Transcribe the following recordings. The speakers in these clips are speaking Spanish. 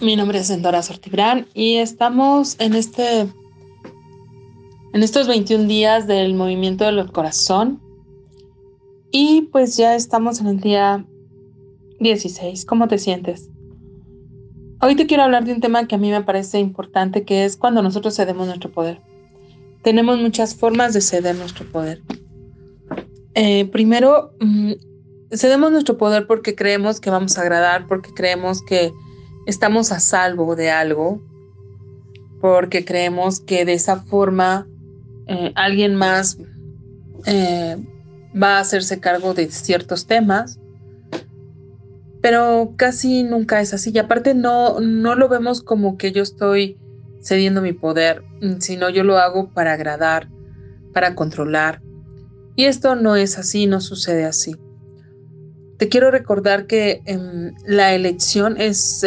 Mi nombre es Endora Sortibrán y estamos en este en estos 21 días del movimiento del corazón y pues ya estamos en el día 16. ¿Cómo te sientes? Hoy te quiero hablar de un tema que a mí me parece importante, que es cuando nosotros cedemos nuestro poder. Tenemos muchas formas de ceder nuestro poder. Eh, primero, mm, cedemos nuestro poder porque creemos que vamos a agradar, porque creemos que estamos a salvo de algo, porque creemos que de esa forma eh, alguien más eh, va a hacerse cargo de ciertos temas pero casi nunca es así. Y aparte no, no lo vemos como que yo estoy cediendo mi poder, sino yo lo hago para agradar, para controlar. Y esto no es así, no sucede así. Te quiero recordar que em, la elección es,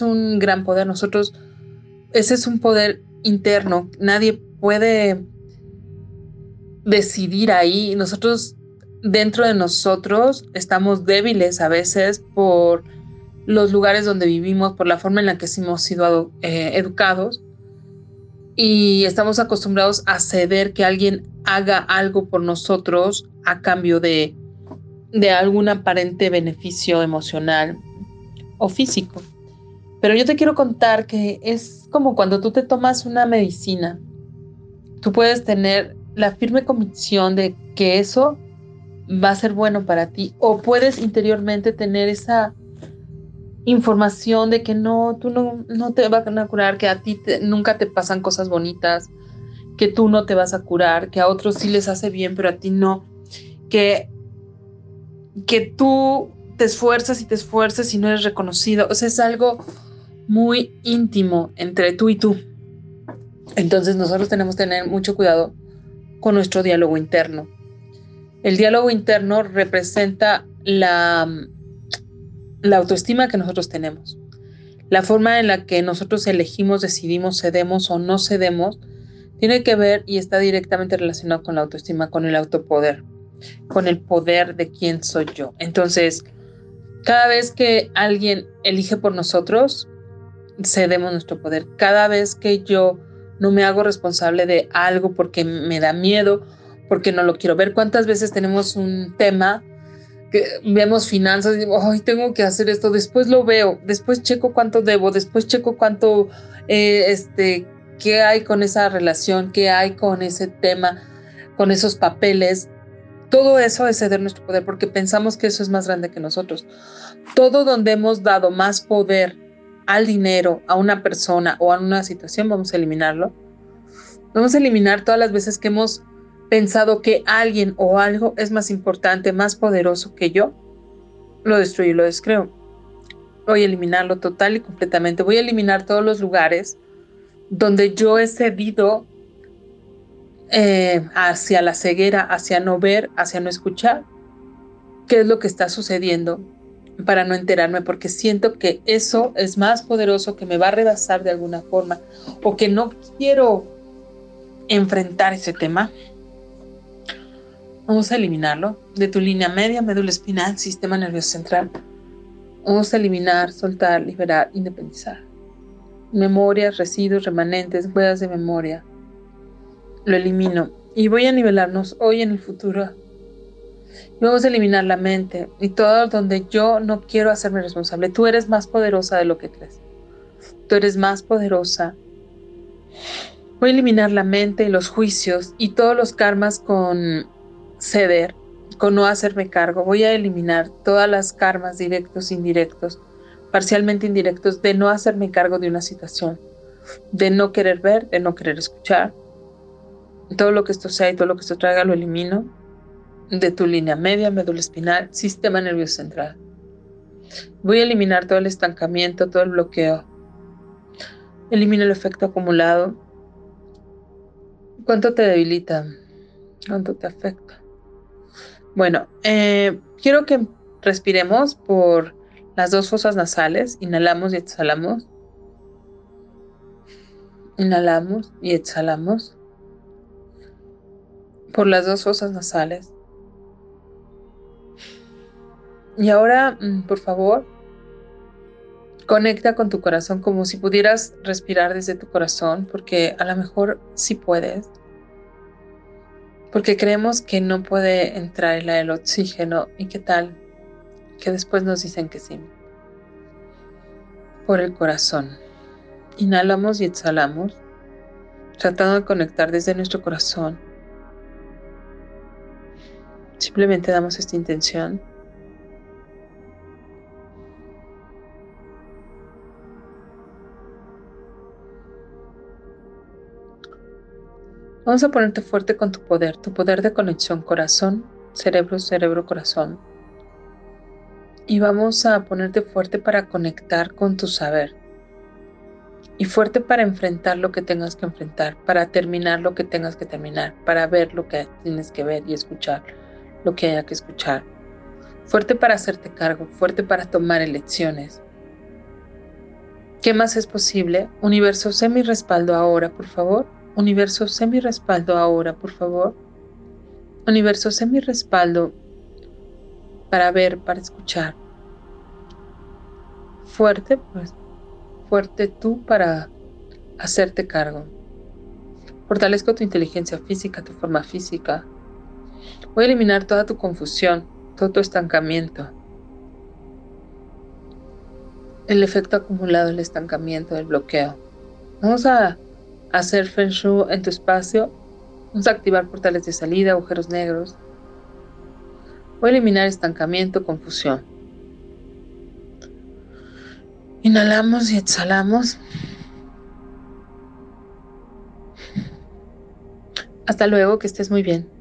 un gran poder. Nosotros, ese es un poder interno. Nadie puede decidir ahí. Nosotros dentro de nosotros estamos débiles a veces por los lugares donde vivimos, por la forma en la que hemos sido eh, educados y estamos acostumbrados a ceder que alguien haga algo por nosotros a cambio de, de algún aparente beneficio emocional o físico. Pero yo te quiero contar que es como cuando tú te tomas una medicina. Tú puedes tener la firme convicción de que eso va a ser bueno para ti o puedes interiormente tener esa información de que no, tú no, no te van a curar, que a ti nunca te pasan cosas bonitas, que tú no te vas a curar, que a otros sí les hace bien, pero a ti no, que, que tú te esfuerzas y te esfuerzas y no eres reconocido. O sea, es algo muy íntimo entre tú y tú. Entonces nosotros tenemos que tener mucho cuidado con nuestro diálogo interno el diálogo interno representa la, autoestima que nosotros tenemos. La forma en la que nosotros elegimos, decidimos, cedemos o no cedemos, tiene que ver y está directamente relacionado con la autoestima, con el autopoder, con el poder de quién soy yo. Entonces, cada vez que alguien elige por nosotros, cedemos nuestro poder. Cada vez que yo no me hago responsable de algo porque me da miedo porque no lo quiero ver. ¿Cuántas veces tenemos un tema que vemos finanzas y digo, ay, tengo que hacer esto, después lo veo, después checo cuánto debo, después checo cuánto, eh, este, qué hay con esa relación, qué hay con ese tema, con esos papeles. Todo eso es ceder nuestro poder porque pensamos que eso es más grande que nosotros. Todo donde hemos dado más poder al dinero, a una persona o a una situación, vamos a eliminarlo. Vamos a eliminar todas las veces que hemos pensado que alguien o algo es más importante, más poderoso que yo, lo destruyo y lo descreo. Voy a eliminarlo total y completamente. Voy a eliminar todos los lugares donde yo he cedido eh, hacia la ceguera, hacia no ver, hacia no escuchar qué es lo que está sucediendo para no enterarme, porque siento que eso es más poderoso, que me va a rebasar de alguna forma, o que no quiero enfrentar ese tema. Vamos a eliminarlo de tu línea media, médula espinal, sistema nervioso central. Vamos a eliminar, soltar, liberar, independizar. Memorias, residuos, remanentes, huellas de memoria. Lo elimino. Y voy a nivelarnos hoy en el futuro. Vamos a eliminar la mente y todo donde yo no quiero hacerme responsable. Tú eres más poderosa de lo que crees. Tú eres más poderosa. Voy a eliminar la mente y los juicios y todos los karmas con ceder, con no hacerme cargo. Voy a eliminar todas las karmas directos, indirectos, parcialmente indirectos, de no hacerme cargo de una situación, de no querer ver, de no querer escuchar. Todo lo que esto sea y todo lo que esto traiga lo elimino de tu línea media, médula espinal, sistema nervioso central. Voy a eliminar todo el estancamiento, todo el bloqueo. Elimina el efecto acumulado. ¿Cuánto te debilita? ¿Cuánto te afecta? Bueno, eh, quiero que respiremos por las dos fosas nasales. Inhalamos y exhalamos. Inhalamos y exhalamos. Por las dos fosas nasales. Y ahora, mm, por favor, Conecta con tu corazón como si pudieras respirar desde tu corazón, porque a lo mejor sí puedes. Porque creemos que no puede entrar el oxígeno y qué tal que después nos dicen que sí. Por el corazón. Inhalamos y exhalamos, tratando de conectar desde nuestro corazón. Simplemente damos esta intención. Vamos a ponerte fuerte con tu poder, tu poder de conexión corazón, cerebro, cerebro, corazón. Y vamos a ponerte fuerte para conectar con tu saber. Y fuerte para enfrentar lo que tengas que enfrentar, para terminar lo que tengas que terminar, para ver lo que tienes que ver y escuchar lo que haya que escuchar. Fuerte para hacerte cargo, fuerte para tomar elecciones. ¿Qué más es posible? Universo, sé mi respaldo ahora, por favor. Universo, sé mi respaldo ahora, por favor. Universo, sé mi respaldo para ver, para escuchar. Fuerte, pues, fuerte tú para hacerte cargo. Fortalezco tu inteligencia física, tu forma física. Voy a eliminar toda tu confusión, todo tu estancamiento. El efecto acumulado, el estancamiento, el bloqueo. Vamos a hacer Feng Shui en tu espacio. Vamos a activar portales de salida, agujeros negros. Voy a eliminar estancamiento, confusión. Inhalamos y exhalamos. Hasta luego, que estés muy bien.